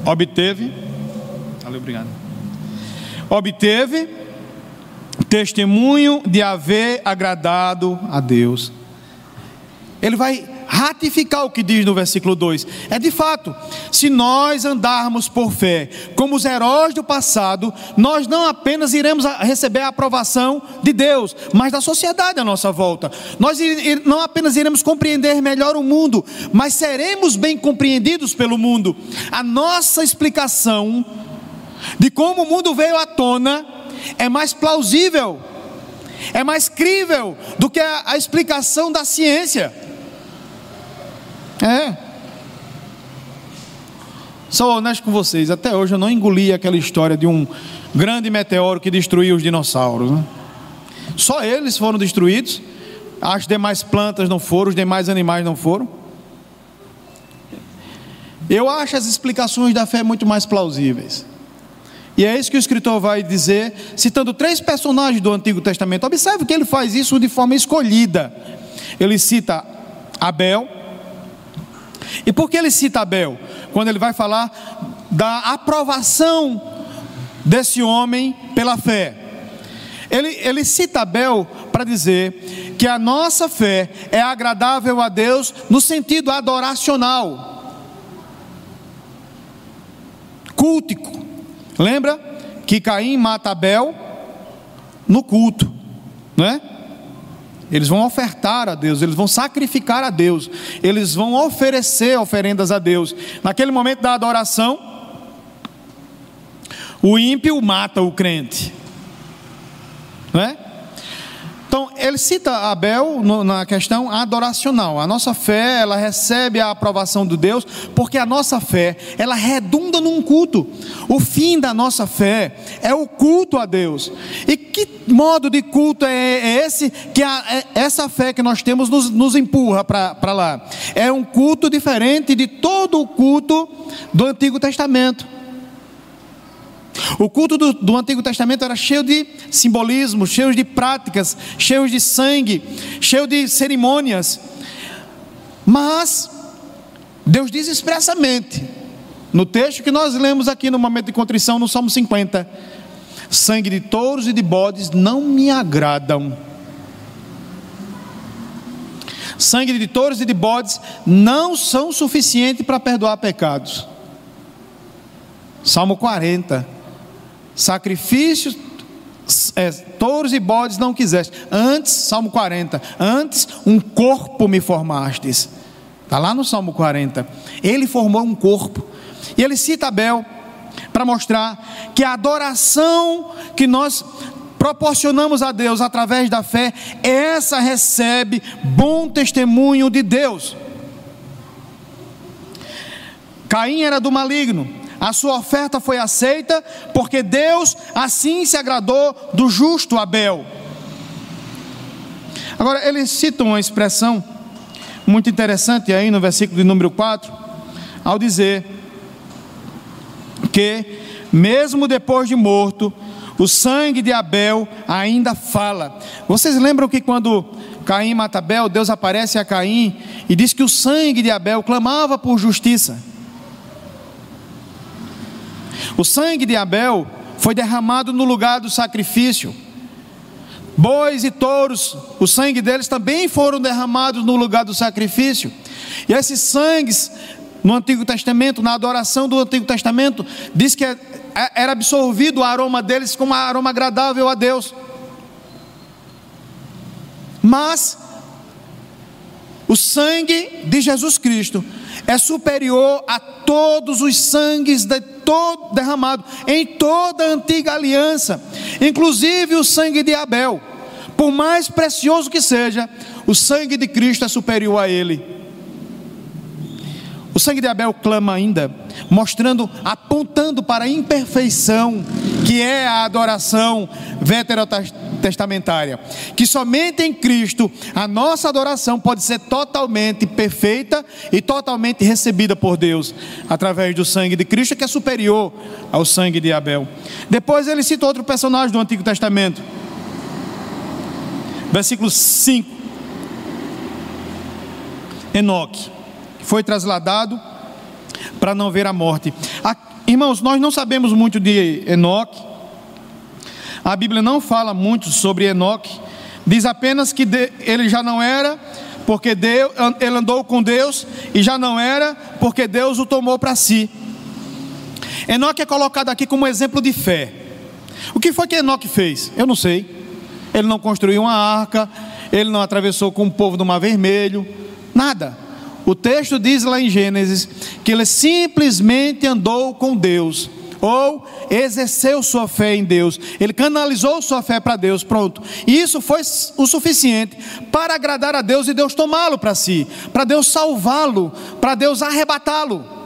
obteve, valeu, obrigado, obteve testemunho de haver agradado a Deus. Ele vai ratificar o que diz no versículo 2. É de fato, se nós andarmos por fé como os heróis do passado, nós não apenas iremos receber a aprovação de Deus, mas da sociedade à nossa volta. Nós não apenas iremos compreender melhor o mundo, mas seremos bem compreendidos pelo mundo. A nossa explicação de como o mundo veio à tona é mais plausível, é mais crível do que a, a explicação da ciência. É. Sou honesto com vocês, até hoje eu não engoli aquela história de um grande meteoro que destruiu os dinossauros. Né? Só eles foram destruídos, as demais plantas não foram, os demais animais não foram. Eu acho as explicações da fé muito mais plausíveis. E é isso que o escritor vai dizer, citando três personagens do Antigo Testamento. Observe que ele faz isso de forma escolhida. Ele cita Abel. E por que ele cita Abel? Quando ele vai falar da aprovação desse homem pela fé. Ele, ele cita Abel para dizer que a nossa fé é agradável a Deus no sentido adoracional, cultico. Lembra que Caim mata Abel no culto, não é? Eles vão ofertar a Deus, eles vão sacrificar a Deus, eles vão oferecer oferendas a Deus. Naquele momento da adoração, o ímpio mata o crente. Não é? Então, ele cita Abel na questão adoracional. A nossa fé, ela recebe a aprovação de Deus, porque a nossa fé, ela redunda num culto. O fim da nossa fé é o culto a Deus. E que modo de culto é, é esse que a, é essa fé que nós temos nos, nos empurra para lá? É um culto diferente de todo o culto do Antigo Testamento. O culto do, do, Antigo Testamento era cheio de simbolismo, cheio de práticas, cheio de sangue, cheio de cerimônias. Mas Deus diz expressamente, no texto que nós lemos aqui no momento de contrição, no Salmo 50, sangue de touros e de bodes não me agradam. Sangue de touros e de bodes não são suficientes para perdoar pecados. Salmo 40 sacrifícios, é, touros e bodes não quiseste. Antes, Salmo 40, antes um corpo me formastes. Está lá no Salmo 40. Ele formou um corpo. E ele cita Abel para mostrar que a adoração que nós proporcionamos a Deus através da fé, essa recebe bom testemunho de Deus. Caim era do maligno, a sua oferta foi aceita, porque Deus assim se agradou do justo Abel. Agora, ele cita uma expressão muito interessante aí no versículo de número 4, ao dizer que, mesmo depois de morto, o sangue de Abel ainda fala. Vocês lembram que quando Caim mata Abel, Deus aparece a Caim e diz que o sangue de Abel clamava por justiça. O sangue de Abel foi derramado no lugar do sacrifício. Bois e touros, o sangue deles também foram derramados no lugar do sacrifício. E esses sangues no Antigo Testamento, na adoração do Antigo Testamento, diz que é, é, era absorvido o aroma deles como um aroma agradável a Deus. Mas o sangue de Jesus Cristo é superior a todos os sangues de todo derramado em toda a antiga aliança, inclusive o sangue de Abel. Por mais precioso que seja, o sangue de Cristo é superior a ele. O sangue de Abel clama ainda, mostrando, apontando para a imperfeição que é a adoração veterotestamentária. Que somente em Cristo a nossa adoração pode ser totalmente perfeita e totalmente recebida por Deus, através do sangue de Cristo, que é superior ao sangue de Abel. Depois ele cita outro personagem do Antigo Testamento, versículo 5. Enoque, foi trasladado para não ver a morte. Irmãos, nós não sabemos muito de Enoque. A Bíblia não fala muito sobre Enoque. Diz apenas que ele já não era, porque Deus, ele andou com Deus, e já não era, porque Deus o tomou para si. Enoque é colocado aqui como exemplo de fé. O que foi que Enoque fez? Eu não sei. Ele não construiu uma arca, ele não atravessou com o povo do Mar Vermelho, nada. O texto diz lá em Gênesis que ele simplesmente andou com Deus, ou exerceu sua fé em Deus, ele canalizou sua fé para Deus, pronto. E isso foi o suficiente para agradar a Deus e Deus tomá-lo para si, para Deus salvá-lo, para Deus arrebatá-lo.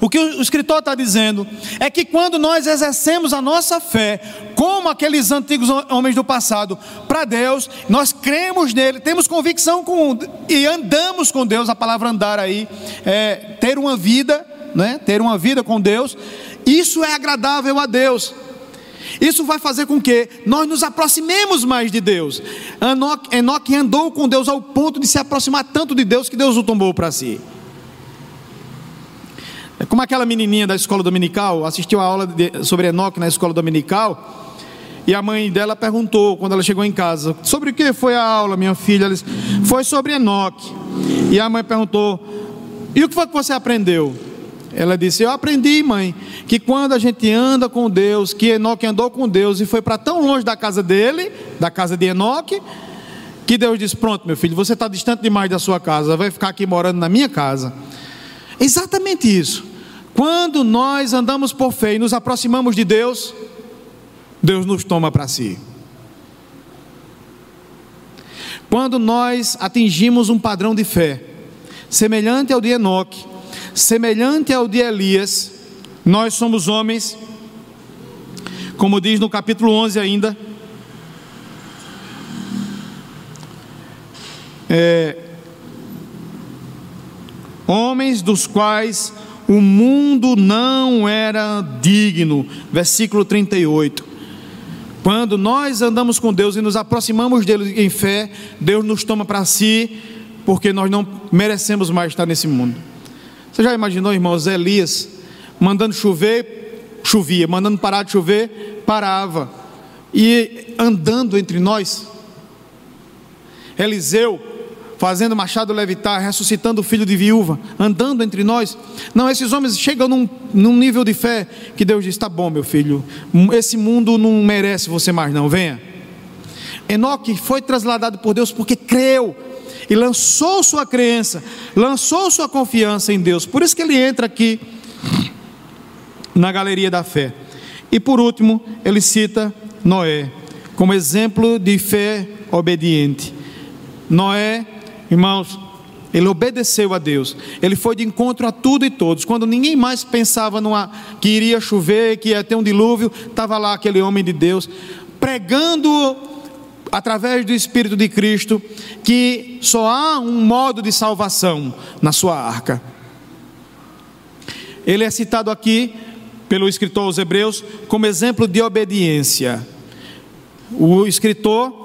O que o escritor está dizendo é que quando nós exercemos a nossa fé, como aqueles antigos homens do passado, para Deus, nós cremos nele, temos convicção com, e andamos com Deus, a palavra andar aí é ter uma vida né, ter uma vida com Deus, isso é agradável a Deus. Isso vai fazer com que nós nos aproximemos mais de Deus. Enoque, andou com Deus ao ponto de se aproximar tanto de Deus que Deus o tomou para si. É como aquela menininha da escola dominical, assistiu a aula de, sobre Enoque na escola dominical, e a mãe dela perguntou, quando ela chegou em casa, sobre o que foi a aula, minha filha? Ela disse, foi sobre Enoque. E a mãe perguntou, e o que foi que você aprendeu? Ela disse: Eu aprendi, mãe, que quando a gente anda com Deus, que Enoque andou com Deus e foi para tão longe da casa dele, da casa de Enoque, que Deus disse: Pronto, meu filho, você está distante demais da sua casa, vai ficar aqui morando na minha casa. Exatamente isso. Quando nós andamos por fé e nos aproximamos de Deus, Deus nos toma para si. Quando nós atingimos um padrão de fé semelhante ao de Enoque, semelhante ao de Elias, nós somos homens, como diz no capítulo 11 ainda, é, homens dos quais o mundo não era digno, versículo 38. Quando nós andamos com Deus e nos aproximamos dele em fé, Deus nos toma para si, porque nós não merecemos mais estar nesse mundo. Você já imaginou, irmãos, Elias mandando chover, chovia, mandando parar de chover, parava, e andando entre nós. Eliseu fazendo machado levitar, ressuscitando o filho de viúva, andando entre nós. Não, esses homens chegam num, num nível de fé que Deus diz: tá bom, meu filho, esse mundo não merece você mais, não, venha. Enoque foi trasladado por Deus porque creu e lançou sua crença, lançou sua confiança em Deus. Por isso que ele entra aqui na galeria da fé. E por último, ele cita Noé como exemplo de fé obediente. Noé Irmãos, ele obedeceu a Deus. Ele foi de encontro a tudo e todos. Quando ninguém mais pensava numa, que iria chover, que ia ter um dilúvio, estava lá aquele homem de Deus pregando através do Espírito de Cristo que só há um modo de salvação na sua arca. Ele é citado aqui pelo escritor aos Hebreus como exemplo de obediência. O escritor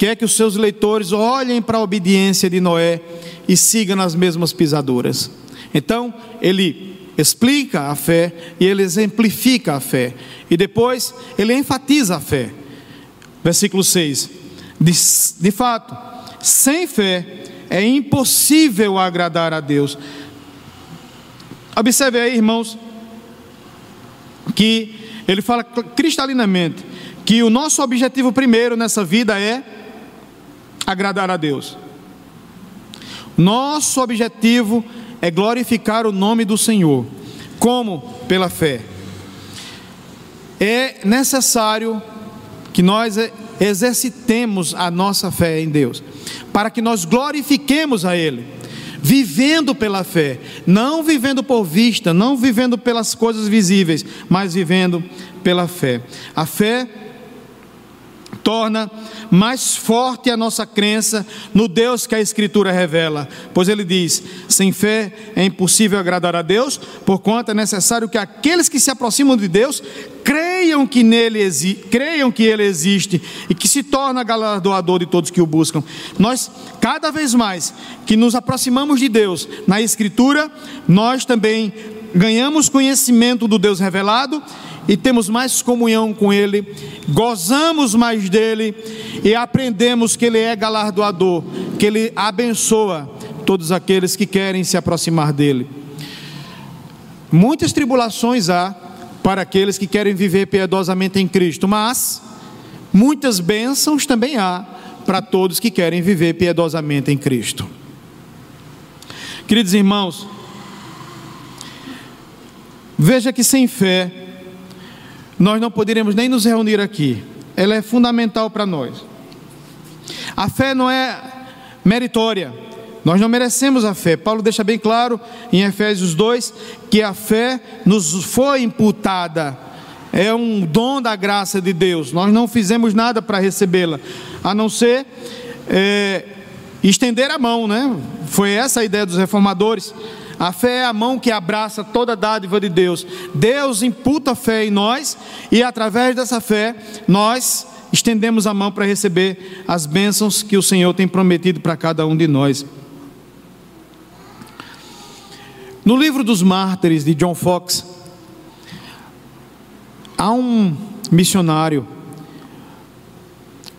quer que os seus leitores olhem para a obediência de Noé e sigam nas mesmas pisaduras. Então, ele explica a fé e ele exemplifica a fé. E depois, ele enfatiza a fé. Versículo 6: De, de fato, sem fé é impossível agradar a Deus. Observe aí, irmãos, que ele fala cristalinamente que o nosso objetivo primeiro nessa vida é agradar a Deus. Nosso objetivo é glorificar o nome do Senhor. Como? Pela fé. É necessário que nós exercitemos a nossa fé em Deus, para que nós glorifiquemos a Ele, vivendo pela fé, não vivendo por vista, não vivendo pelas coisas visíveis, mas vivendo pela fé. A fé torna mais forte a nossa crença no Deus que a Escritura revela, pois ele diz: sem fé é impossível agradar a Deus, porquanto é necessário que aqueles que se aproximam de Deus creiam que nele creiam que ele existe e que se torna galardoador de todos que o buscam. Nós, cada vez mais que nos aproximamos de Deus na Escritura, nós também ganhamos conhecimento do Deus revelado e temos mais comunhão com Ele, gozamos mais dele e aprendemos que Ele é galardoador, que Ele abençoa todos aqueles que querem se aproximar dele. Muitas tribulações há para aqueles que querem viver piedosamente em Cristo, mas muitas bênçãos também há para todos que querem viver piedosamente em Cristo. Queridos irmãos, veja que sem fé nós não poderíamos nem nos reunir aqui. Ela é fundamental para nós. A fé não é meritória. Nós não merecemos a fé. Paulo deixa bem claro em Efésios 2 que a fé nos foi imputada. É um dom da graça de Deus. Nós não fizemos nada para recebê-la, a não ser é, estender a mão, né? Foi essa a ideia dos reformadores. A fé é a mão que abraça toda a dádiva de Deus. Deus imputa fé em nós e através dessa fé nós estendemos a mão para receber as bênçãos que o Senhor tem prometido para cada um de nós. No livro dos Mártires de John Fox, há um missionário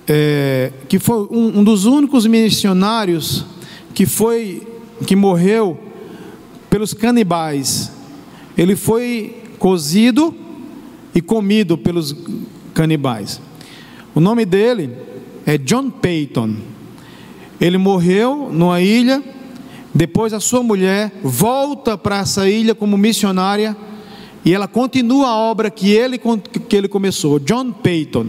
é, que foi um, um dos únicos missionários que foi que morreu pelos canibais. Ele foi cozido e comido pelos canibais. O nome dele é John Peyton. Ele morreu numa ilha, depois a sua mulher volta para essa ilha como missionária e ela continua a obra que ele, que ele começou. John Peyton.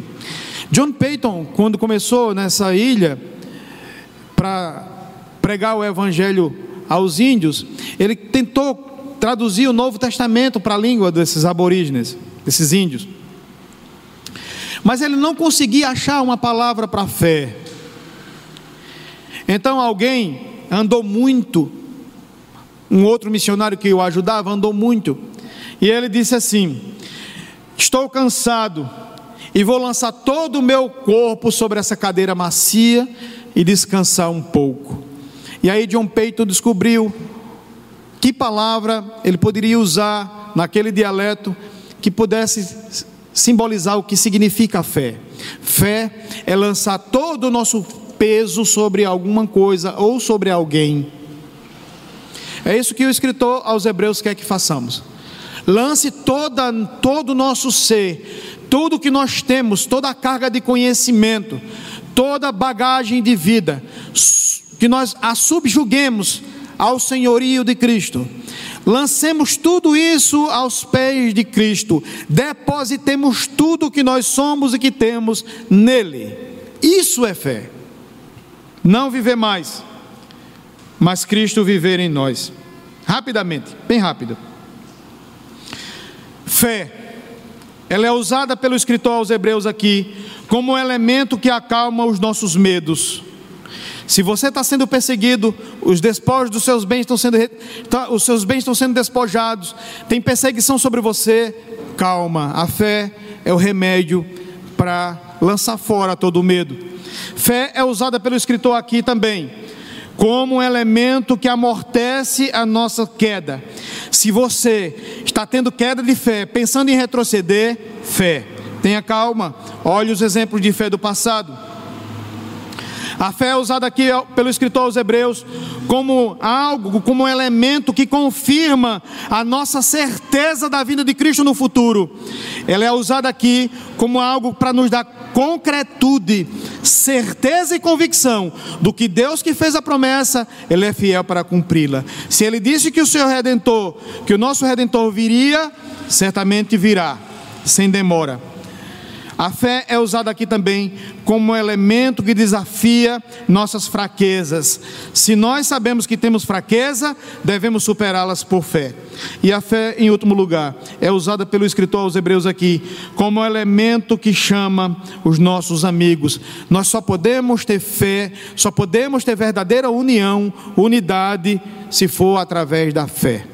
John Peyton, quando começou nessa ilha para pregar o evangelho aos índios, ele tentou traduzir o Novo Testamento para a língua desses aborígenes, desses índios. Mas ele não conseguia achar uma palavra para fé. Então alguém andou muito, um outro missionário que o ajudava andou muito, e ele disse assim: Estou cansado e vou lançar todo o meu corpo sobre essa cadeira macia e descansar um pouco. E aí John Peyton descobriu que palavra ele poderia usar naquele dialeto que pudesse simbolizar o que significa fé. Fé é lançar todo o nosso peso sobre alguma coisa ou sobre alguém. É isso que o escritor aos Hebreus quer que façamos. Lance toda, todo o nosso ser, tudo que nós temos, toda a carga de conhecimento, toda a bagagem de vida, que nós a subjuguemos ao senhorio de Cristo Lancemos tudo isso aos pés de Cristo, depositemos tudo que nós somos e que temos nele. Isso é fé. Não viver mais, mas Cristo viver em nós. Rapidamente, bem rápido. Fé, ela é usada pelo escritor aos Hebreus aqui como elemento que acalma os nossos medos se você está sendo perseguido, os despojos dos seus bens estão sendo, tá, os seus bens estão sendo despojados, tem perseguição sobre você, calma. A fé é o remédio para lançar fora todo o medo. Fé é usada pelo escritor aqui também como um elemento que amortece a nossa queda. Se você está tendo queda de fé, pensando em retroceder, fé. Tenha calma. Olhe os exemplos de fé do passado. A fé é usada aqui pelo escritor aos Hebreus como algo, como um elemento que confirma a nossa certeza da vinda de Cristo no futuro. Ela é usada aqui como algo para nos dar concretude, certeza e convicção do que Deus que fez a promessa, Ele é fiel para cumpri-la. Se Ele disse que o seu Redentor, que o nosso Redentor viria, certamente virá, sem demora. A fé é usada aqui também como elemento que desafia nossas fraquezas. Se nós sabemos que temos fraqueza, devemos superá-las por fé. E a fé, em último lugar, é usada pelo escritor aos Hebreus aqui como elemento que chama os nossos amigos. Nós só podemos ter fé, só podemos ter verdadeira união, unidade, se for através da fé.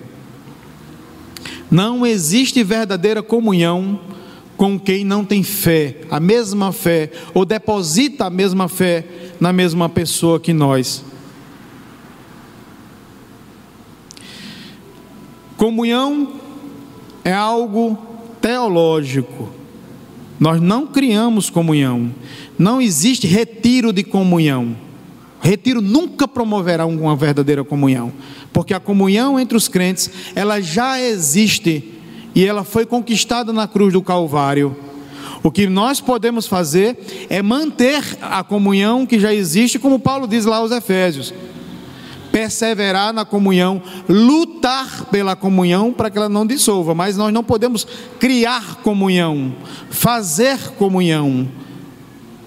Não existe verdadeira comunhão com quem não tem fé, a mesma fé, ou deposita a mesma fé na mesma pessoa que nós. Comunhão é algo teológico. Nós não criamos comunhão. Não existe retiro de comunhão. Retiro nunca promoverá uma verdadeira comunhão, porque a comunhão entre os crentes, ela já existe e ela foi conquistada na cruz do Calvário. O que nós podemos fazer é manter a comunhão que já existe, como Paulo diz lá aos Efésios. Perseverar na comunhão, lutar pela comunhão para que ela não dissolva, mas nós não podemos criar comunhão, fazer comunhão.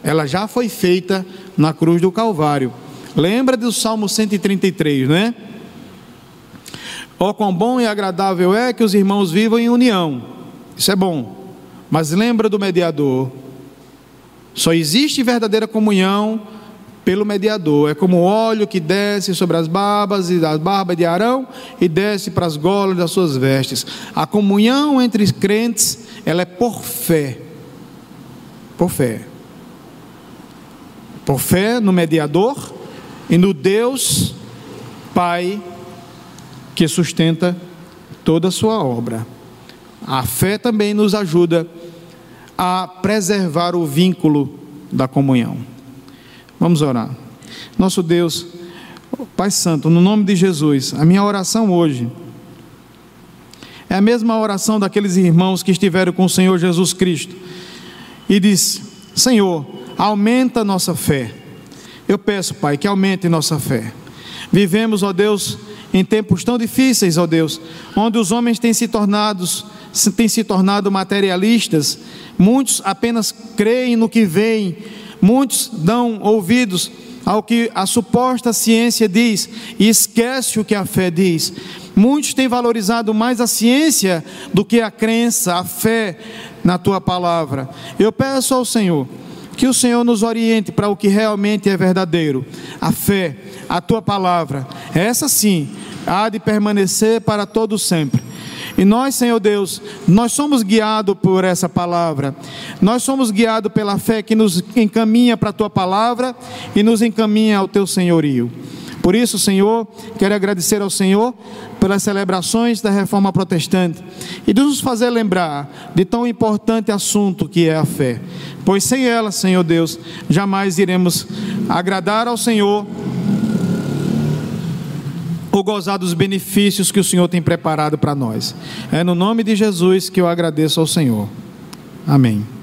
Ela já foi feita na cruz do Calvário. Lembra do Salmo 133, né? Oh, quão bom e agradável é que os irmãos vivam em união. Isso é bom. Mas lembra do mediador. Só existe verdadeira comunhão pelo mediador. É como o óleo que desce sobre as barbas e as barbas de Arão e desce para as golas das suas vestes. A comunhão entre os crentes, ela é por fé. Por fé. Por fé no mediador e no Deus Pai que sustenta toda a sua obra. A fé também nos ajuda a preservar o vínculo da comunhão. Vamos orar. Nosso Deus, Pai Santo, no nome de Jesus, a minha oração hoje é a mesma oração daqueles irmãos que estiveram com o Senhor Jesus Cristo e disse: Senhor, aumenta nossa fé. Eu peço, Pai, que aumente nossa fé. Vivemos, ó Deus, em tempos tão difíceis, ó Deus, onde os homens têm se tornado, têm se tornado materialistas, muitos apenas creem no que veem Muitos dão ouvidos ao que a suposta ciência diz e esquece o que a fé diz. Muitos têm valorizado mais a ciência do que a crença, a fé na tua palavra. Eu peço ao Senhor que o Senhor nos oriente para o que realmente é verdadeiro, a fé, a tua palavra. Essa sim há de permanecer para todo sempre. E nós, Senhor Deus, nós somos guiados por essa palavra. Nós somos guiados pela fé que nos encaminha para a tua palavra e nos encaminha ao teu senhorio. Por isso, Senhor, quero agradecer ao Senhor pelas celebrações da reforma protestante e de nos fazer lembrar de tão importante assunto que é a fé. Pois sem ela, Senhor Deus, jamais iremos agradar ao Senhor ou gozar dos benefícios que o Senhor tem preparado para nós. É no nome de Jesus que eu agradeço ao Senhor. Amém.